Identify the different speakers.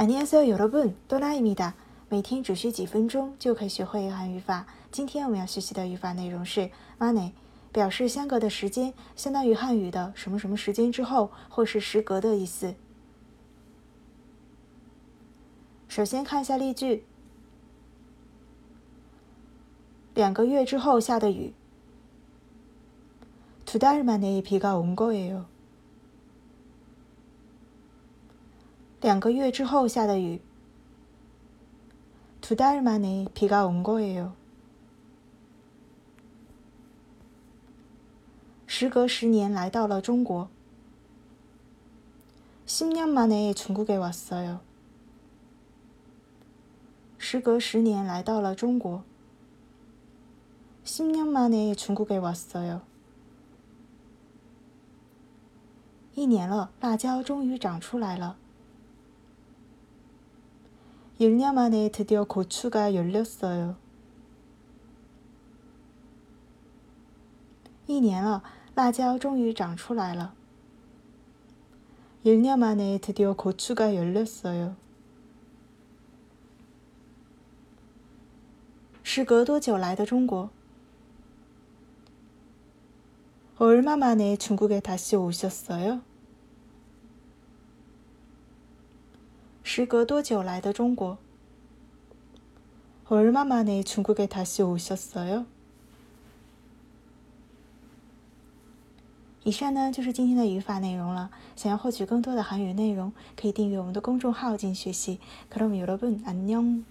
Speaker 1: 안녕하세요，여러분，多拉伊米达。每天只需几分钟就可以学会韩语法。今天我们要学习的语法内容是 “mane”，表示相隔的时间，相当于汉语的什么什么时间之后，或是时隔的意思。首先看一下例句：两个月之后下的雨。두달만에비가온거예 요。 两个月之后下的雨。두달만에비가온거예 요。 时隔十年来到了中国。십년만에중국에왔어 요。 时隔十年来到了中国。십년만에중국에왔어 요。 一年了，辣椒终于长出来了。 1년 만에 드디어 고추가 열렸어요. 一年了，辣椒终于长出来了。 1년 만에 드디어 고추가 열렸어요. 时隔多久来的中国？ 얼마 만에 중국에 다시 오셨어요? 时隔多久来的中国？얼마만에중국에다시오셨어 요？ 以上呢就是今天的语法内容了。想要获取更多的韩语内容，可以订阅我们的公众号进行学习。그럼여러분안 녕。